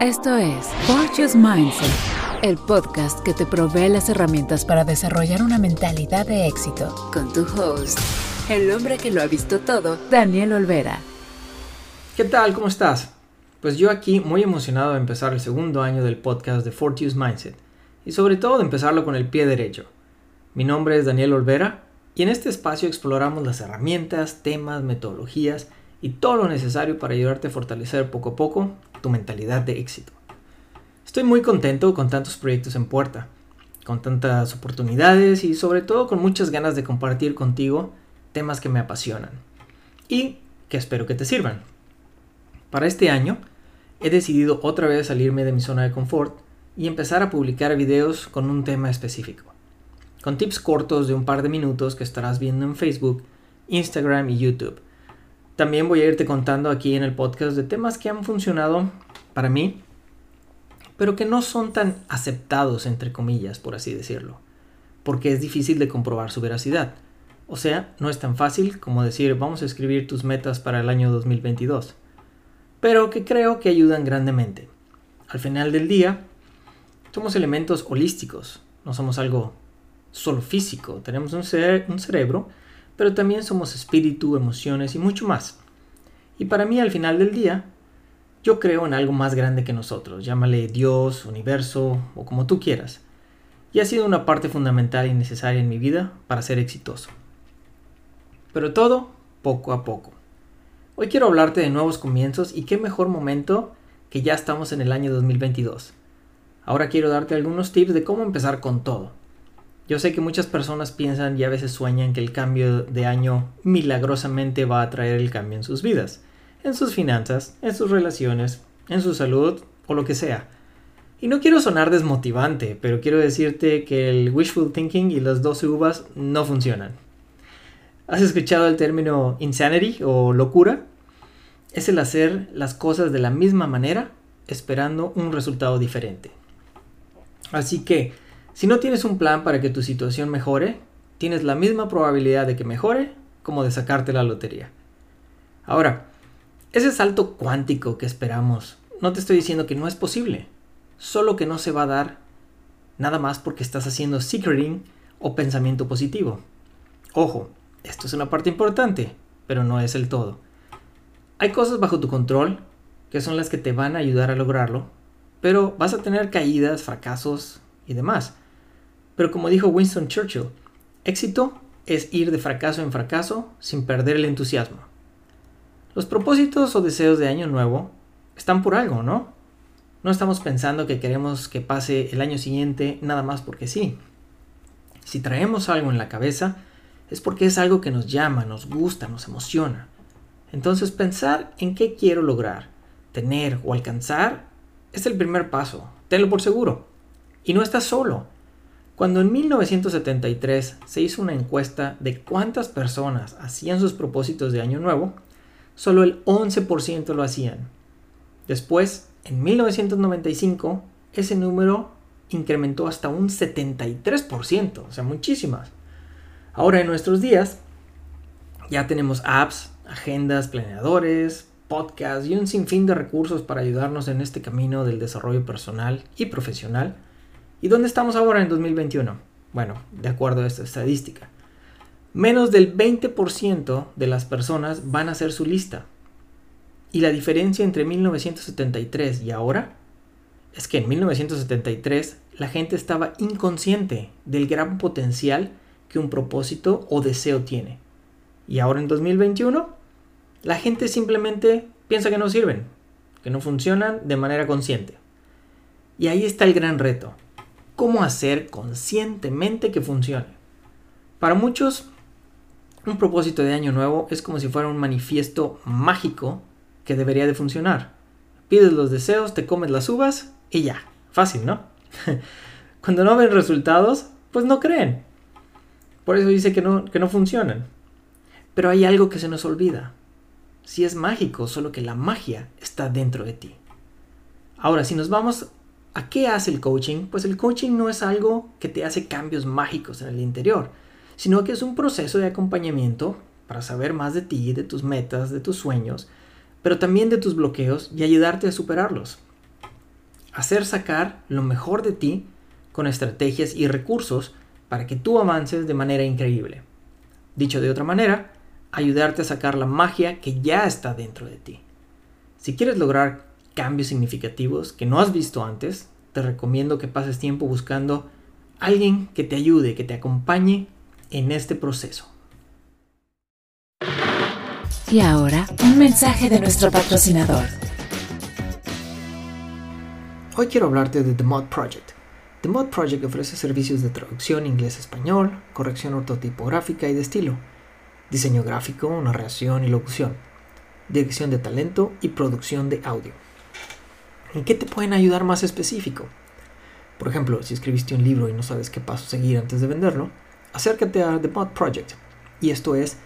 Esto es Fortune's Mindset, el podcast que te provee las herramientas para desarrollar una mentalidad de éxito. Con tu host, el hombre que lo ha visto todo, Daniel Olvera. ¿Qué tal? ¿Cómo estás? Pues yo aquí muy emocionado de empezar el segundo año del podcast de Fortune's Mindset y sobre todo de empezarlo con el pie derecho. Mi nombre es Daniel Olvera y en este espacio exploramos las herramientas, temas, metodologías y todo lo necesario para ayudarte a fortalecer poco a poco tu mentalidad de éxito. Estoy muy contento con tantos proyectos en puerta, con tantas oportunidades y sobre todo con muchas ganas de compartir contigo temas que me apasionan y que espero que te sirvan. Para este año he decidido otra vez salirme de mi zona de confort y empezar a publicar videos con un tema específico, con tips cortos de un par de minutos que estarás viendo en Facebook, Instagram y YouTube también voy a irte contando aquí en el podcast de temas que han funcionado para mí, pero que no son tan aceptados, entre comillas, por así decirlo, porque es difícil de comprobar su veracidad. O sea, no es tan fácil como decir vamos a escribir tus metas para el año 2022, pero que creo que ayudan grandemente. Al final del día, somos elementos holísticos, no somos algo solo físico, tenemos un, un cerebro pero también somos espíritu, emociones y mucho más. Y para mí al final del día, yo creo en algo más grande que nosotros, llámale Dios, universo o como tú quieras. Y ha sido una parte fundamental y necesaria en mi vida para ser exitoso. Pero todo poco a poco. Hoy quiero hablarte de nuevos comienzos y qué mejor momento que ya estamos en el año 2022. Ahora quiero darte algunos tips de cómo empezar con todo. Yo sé que muchas personas piensan y a veces sueñan que el cambio de año milagrosamente va a traer el cambio en sus vidas, en sus finanzas, en sus relaciones, en su salud o lo que sea. Y no quiero sonar desmotivante, pero quiero decirte que el wishful thinking y las 12 uvas no funcionan. ¿Has escuchado el término insanity o locura? Es el hacer las cosas de la misma manera esperando un resultado diferente. Así que, si no tienes un plan para que tu situación mejore, tienes la misma probabilidad de que mejore como de sacarte la lotería. Ahora, ese salto cuántico que esperamos, no te estoy diciendo que no es posible, solo que no se va a dar nada más porque estás haciendo secreting o pensamiento positivo. Ojo, esto es una parte importante, pero no es el todo. Hay cosas bajo tu control que son las que te van a ayudar a lograrlo, pero vas a tener caídas, fracasos y demás. Pero como dijo Winston Churchill, éxito es ir de fracaso en fracaso sin perder el entusiasmo. Los propósitos o deseos de año nuevo están por algo, ¿no? No estamos pensando que queremos que pase el año siguiente nada más porque sí. Si traemos algo en la cabeza, es porque es algo que nos llama, nos gusta, nos emociona. Entonces pensar en qué quiero lograr, tener o alcanzar es el primer paso, tenlo por seguro. Y no estás solo. Cuando en 1973 se hizo una encuesta de cuántas personas hacían sus propósitos de año nuevo, solo el 11% lo hacían. Después, en 1995, ese número incrementó hasta un 73%, o sea, muchísimas. Ahora en nuestros días ya tenemos apps, agendas, planeadores, podcasts y un sinfín de recursos para ayudarnos en este camino del desarrollo personal y profesional ¿Y dónde estamos ahora en 2021? Bueno, de acuerdo a esta estadística. Menos del 20% de las personas van a hacer su lista. Y la diferencia entre 1973 y ahora es que en 1973 la gente estaba inconsciente del gran potencial que un propósito o deseo tiene. Y ahora en 2021 la gente simplemente piensa que no sirven, que no funcionan de manera consciente. Y ahí está el gran reto cómo hacer conscientemente que funcione. Para muchos, un propósito de año nuevo es como si fuera un manifiesto mágico que debería de funcionar. Pides los deseos, te comes las uvas y ya. Fácil, ¿no? Cuando no ven resultados, pues no creen. Por eso dice que no, que no funcionan. Pero hay algo que se nos olvida. Si es mágico, solo que la magia está dentro de ti. Ahora, si nos vamos ¿A qué hace el coaching? Pues el coaching no es algo que te hace cambios mágicos en el interior, sino que es un proceso de acompañamiento para saber más de ti, de tus metas, de tus sueños, pero también de tus bloqueos y ayudarte a superarlos. hacer sacar lo mejor de ti con estrategias y recursos para que tú avances de manera increíble. Dicho de otra manera, ayudarte a sacar la magia que ya está dentro de ti. Si quieres lograr cambios significativos que no has visto antes, te recomiendo que pases tiempo buscando alguien que te ayude, que te acompañe en este proceso. Y ahora, un mensaje de nuestro patrocinador. Hoy quiero hablarte de The Mod Project. The Mod Project ofrece servicios de traducción inglés-español, corrección ortotipográfica y de estilo, diseño gráfico, narración y locución, dirección de talento y producción de audio. ¿En qué te pueden ayudar más específico? Por ejemplo, si escribiste un libro y no sabes qué paso seguir antes de venderlo, acércate a The Mod Project. Y esto es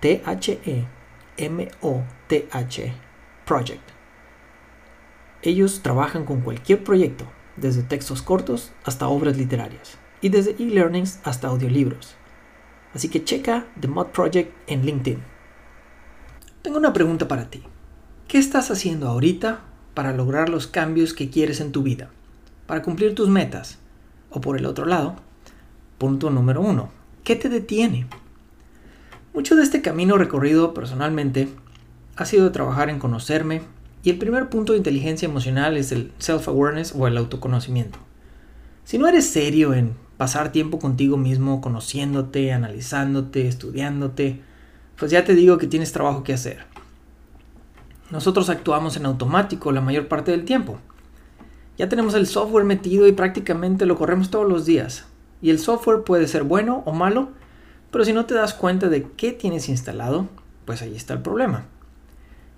T-H-E-M-O-T-H Project. Ellos trabajan con cualquier proyecto, desde textos cortos hasta obras literarias, y desde e-learnings hasta audiolibros. Así que checa The Mod Project en LinkedIn. Tengo una pregunta para ti. ¿Qué estás haciendo ahorita para lograr los cambios que quieres en tu vida, para cumplir tus metas. O por el otro lado, punto número uno, ¿qué te detiene? Mucho de este camino recorrido personalmente ha sido trabajar en conocerme y el primer punto de inteligencia emocional es el self-awareness o el autoconocimiento. Si no eres serio en pasar tiempo contigo mismo, conociéndote, analizándote, estudiándote, pues ya te digo que tienes trabajo que hacer. Nosotros actuamos en automático la mayor parte del tiempo. Ya tenemos el software metido y prácticamente lo corremos todos los días. Y el software puede ser bueno o malo, pero si no te das cuenta de qué tienes instalado, pues ahí está el problema.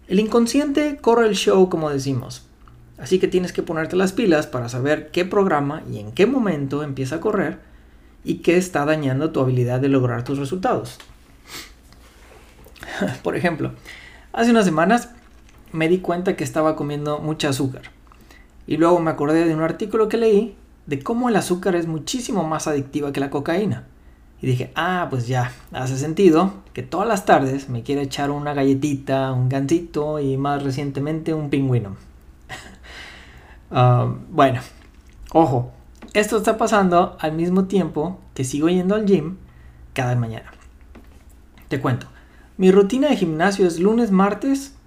El inconsciente corre el show como decimos, así que tienes que ponerte las pilas para saber qué programa y en qué momento empieza a correr y qué está dañando tu habilidad de lograr tus resultados. Por ejemplo, hace unas semanas me di cuenta que estaba comiendo mucha azúcar. Y luego me acordé de un artículo que leí de cómo el azúcar es muchísimo más adictiva que la cocaína. Y dije, ah, pues ya, hace sentido que todas las tardes me quiera echar una galletita, un gansito y más recientemente un pingüino. Ah, bueno, ojo, esto está pasando al mismo tiempo que sigo yendo al gym cada mañana. Te cuento, mi rutina de gimnasio es lunes, martes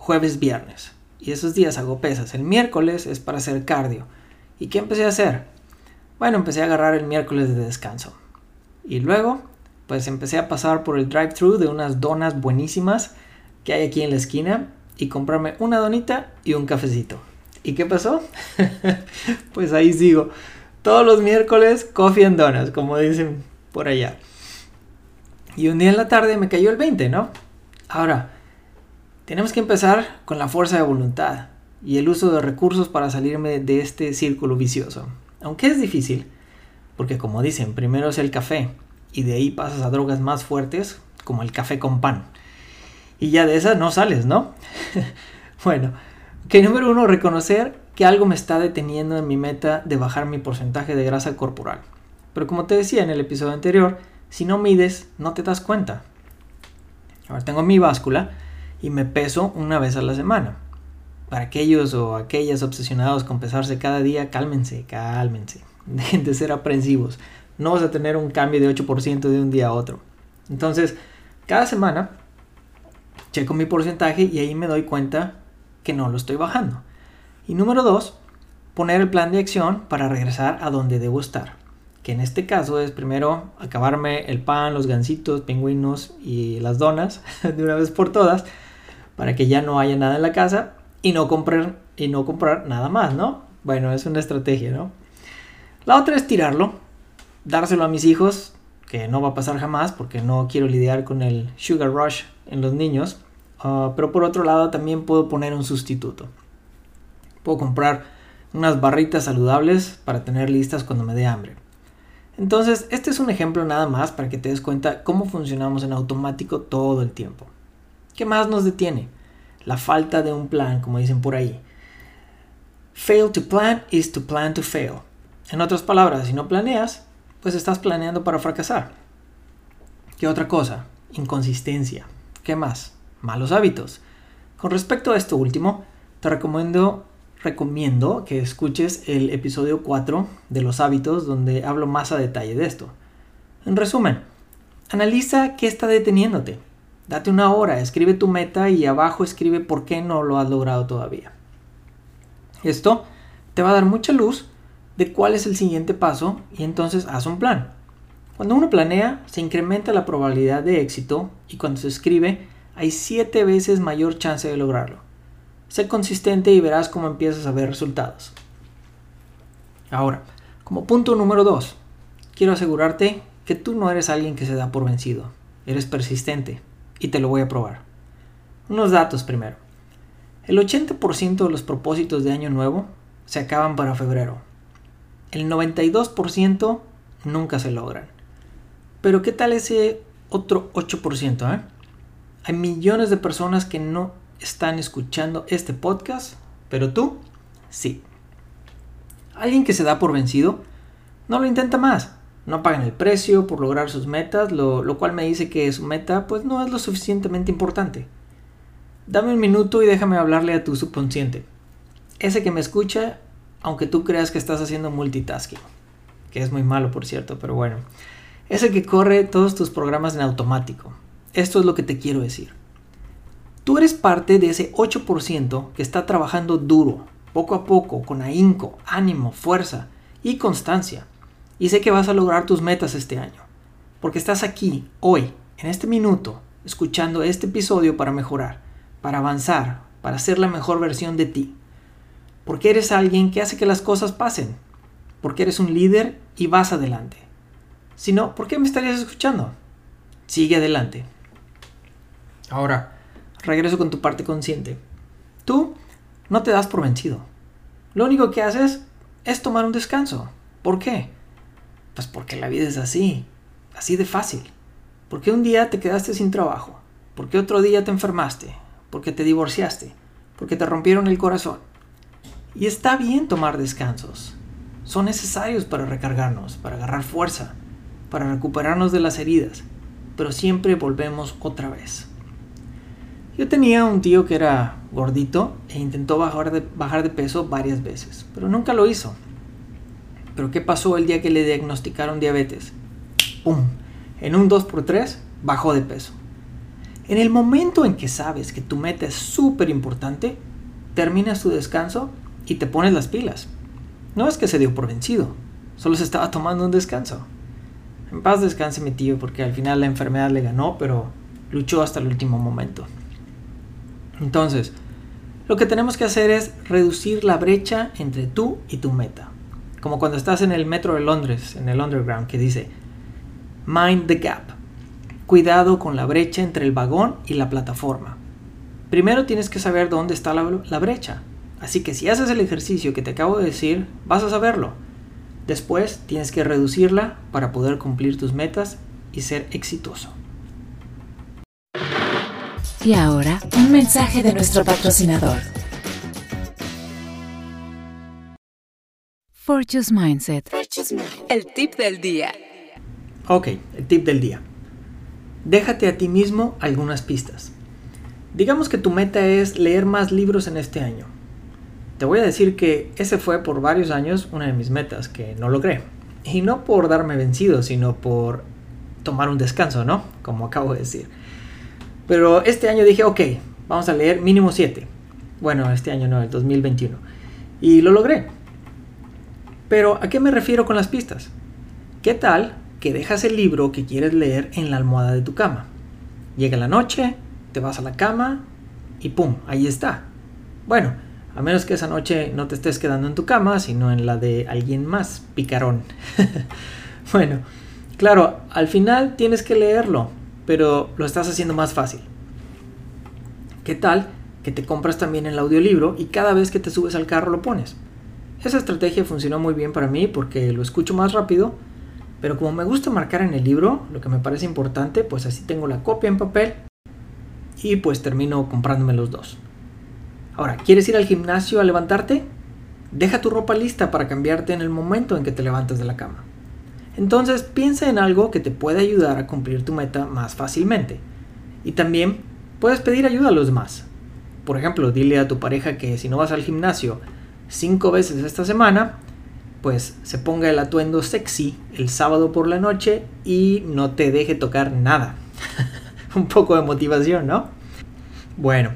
jueves, viernes. Y esos días hago pesas. El miércoles es para hacer cardio. ¿Y qué empecé a hacer? Bueno, empecé a agarrar el miércoles de descanso. Y luego, pues empecé a pasar por el drive-thru de unas donas buenísimas que hay aquí en la esquina y comprarme una donita y un cafecito. ¿Y qué pasó? pues ahí sigo. Todos los miércoles, coffee and donuts, como dicen por allá. Y un día en la tarde me cayó el 20, ¿no? Ahora, tenemos que empezar con la fuerza de voluntad y el uso de recursos para salirme de este círculo vicioso. Aunque es difícil, porque como dicen, primero es el café y de ahí pasas a drogas más fuertes como el café con pan. Y ya de esas no sales, ¿no? bueno, que número uno, reconocer que algo me está deteniendo en mi meta de bajar mi porcentaje de grasa corporal. Pero como te decía en el episodio anterior, si no mides, no te das cuenta. Ahora tengo mi báscula y me peso una vez a la semana. Para aquellos o aquellas obsesionados con pesarse cada día, cálmense, cálmense. Dejen de ser aprensivos. No vas a tener un cambio de 8% de un día a otro. Entonces, cada semana checo mi porcentaje y ahí me doy cuenta que no lo estoy bajando. Y número dos, poner el plan de acción para regresar a donde debo estar. Que en este caso es primero acabarme el pan, los gansitos, pingüinos y las donas de una vez por todas para que ya no haya nada en la casa y no comprar, y no comprar nada más, ¿no? Bueno, es una estrategia, ¿no? La otra es tirarlo, dárselo a mis hijos, que no va a pasar jamás porque no quiero lidiar con el sugar rush en los niños. Ah, pero por otro lado también puedo poner un sustituto. Puedo comprar unas barritas saludables para tener listas cuando me dé hambre. Entonces, este es un ejemplo nada más para que te des cuenta cómo funcionamos en automático todo el tiempo. ¿Qué más nos detiene? La falta de un plan, como dicen por ahí. Fail to plan is to plan to fail. En otras palabras, si no planeas, pues estás planeando para fracasar. ¿Qué otra cosa? Inconsistencia. ¿Qué más? Malos hábitos. Con respecto a esto último, te recomiendo recomiendo que escuches el episodio 4 de los hábitos donde hablo más a detalle de esto. En resumen, analiza qué está deteniéndote. Date una hora, escribe tu meta y abajo escribe por qué no lo has logrado todavía. Esto te va a dar mucha luz de cuál es el siguiente paso y entonces haz un plan. Cuando uno planea, se incrementa la probabilidad de éxito y cuando se escribe, hay 7 veces mayor chance de lograrlo. Sé consistente y verás cómo empiezas a ver resultados. Ahora, como punto número 2, quiero asegurarte que tú no eres alguien que se da por vencido. Eres persistente y te lo voy a probar. Unos datos primero. El 80% de los propósitos de año nuevo se acaban para febrero. El 92% nunca se logran. Pero ¿qué tal ese otro 8%? Eh? Hay millones de personas que no están escuchando este podcast, pero tú sí. Alguien que se da por vencido no lo intenta más. No pagan el precio por lograr sus metas, lo, lo cual me dice que su meta pues no es lo suficientemente importante. Dame un minuto y déjame hablarle a tu subconsciente. Ese que me escucha, aunque tú creas que estás haciendo multitasking. Que es muy malo, por cierto, pero bueno. Ese que corre todos tus programas en automático. Esto es lo que te quiero decir. Tú eres parte de ese 8% que está trabajando duro, poco a poco, con ahínco, ánimo, fuerza y constancia. Y sé que vas a lograr tus metas este año. Porque estás aquí, hoy, en este minuto, escuchando este episodio para mejorar, para avanzar, para ser la mejor versión de ti. Porque eres alguien que hace que las cosas pasen. Porque eres un líder y vas adelante. Si no, ¿por qué me estarías escuchando? Sigue adelante. Ahora, regreso con tu parte consciente. Tú no te das por vencido. Lo único que haces es tomar un descanso. ¿Por qué? Pues porque la vida es así, así de fácil. Porque un día te quedaste sin trabajo, porque otro día te enfermaste, porque te divorciaste, porque te rompieron el corazón. Y está bien tomar descansos. Son necesarios para recargarnos, para agarrar fuerza, para recuperarnos de las heridas, pero siempre volvemos otra vez. Yo tenía un tío que era gordito e intentó bajar de peso varias veces, pero nunca lo hizo. Pero ¿qué pasó el día que le diagnosticaron diabetes? ¡Pum! En un 2x3 bajó de peso. En el momento en que sabes que tu meta es súper importante, terminas tu descanso y te pones las pilas. No es que se dio por vencido, solo se estaba tomando un descanso. En paz descanse mi tío porque al final la enfermedad le ganó, pero luchó hasta el último momento. Entonces, lo que tenemos que hacer es reducir la brecha entre tú y tu meta. Como cuando estás en el metro de Londres, en el underground, que dice, Mind the gap. Cuidado con la brecha entre el vagón y la plataforma. Primero tienes que saber dónde está la, la brecha. Así que si haces el ejercicio que te acabo de decir, vas a saberlo. Después tienes que reducirla para poder cumplir tus metas y ser exitoso. Y ahora, un mensaje de nuestro patrocinador. Mindset. El tip del día. Ok, el tip del día. Déjate a ti mismo algunas pistas. Digamos que tu meta es leer más libros en este año. Te voy a decir que ese fue por varios años una de mis metas que no logré. Y no por darme vencido, sino por tomar un descanso, ¿no? Como acabo de decir. Pero este año dije, ok, vamos a leer mínimo 7. Bueno, este año no, el 2021. Y lo logré. Pero ¿a qué me refiero con las pistas? ¿Qué tal que dejas el libro que quieres leer en la almohada de tu cama? Llega la noche, te vas a la cama y ¡pum! Ahí está. Bueno, a menos que esa noche no te estés quedando en tu cama, sino en la de alguien más, picarón. bueno, claro, al final tienes que leerlo, pero lo estás haciendo más fácil. ¿Qué tal que te compras también el audiolibro y cada vez que te subes al carro lo pones? Esa estrategia funcionó muy bien para mí porque lo escucho más rápido, pero como me gusta marcar en el libro lo que me parece importante, pues así tengo la copia en papel y pues termino comprándome los dos. Ahora, ¿quieres ir al gimnasio a levantarte? Deja tu ropa lista para cambiarte en el momento en que te levantas de la cama. Entonces piensa en algo que te puede ayudar a cumplir tu meta más fácilmente. Y también puedes pedir ayuda a los demás. Por ejemplo, dile a tu pareja que si no vas al gimnasio, cinco veces esta semana, pues se ponga el atuendo sexy el sábado por la noche y no te deje tocar nada. Un poco de motivación, ¿no? Bueno,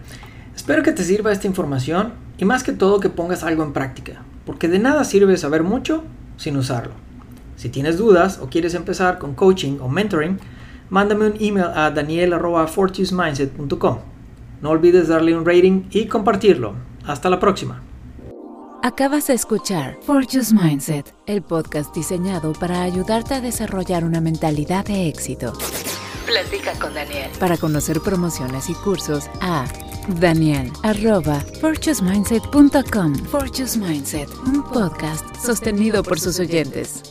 espero que te sirva esta información y más que todo que pongas algo en práctica, porque de nada sirve saber mucho sin usarlo. Si tienes dudas o quieres empezar con coaching o mentoring, mándame un email a daniel.fortunesmindset.com. No olvides darle un rating y compartirlo. Hasta la próxima. Acabas de escuchar Fortune's Mindset, el podcast diseñado para ayudarte a desarrollar una mentalidad de éxito. Platica con Daniel. Para conocer promociones y cursos a Daniel arroba fortunesmindset.com. Fortune's Mindset, un podcast sostenido por sus oyentes.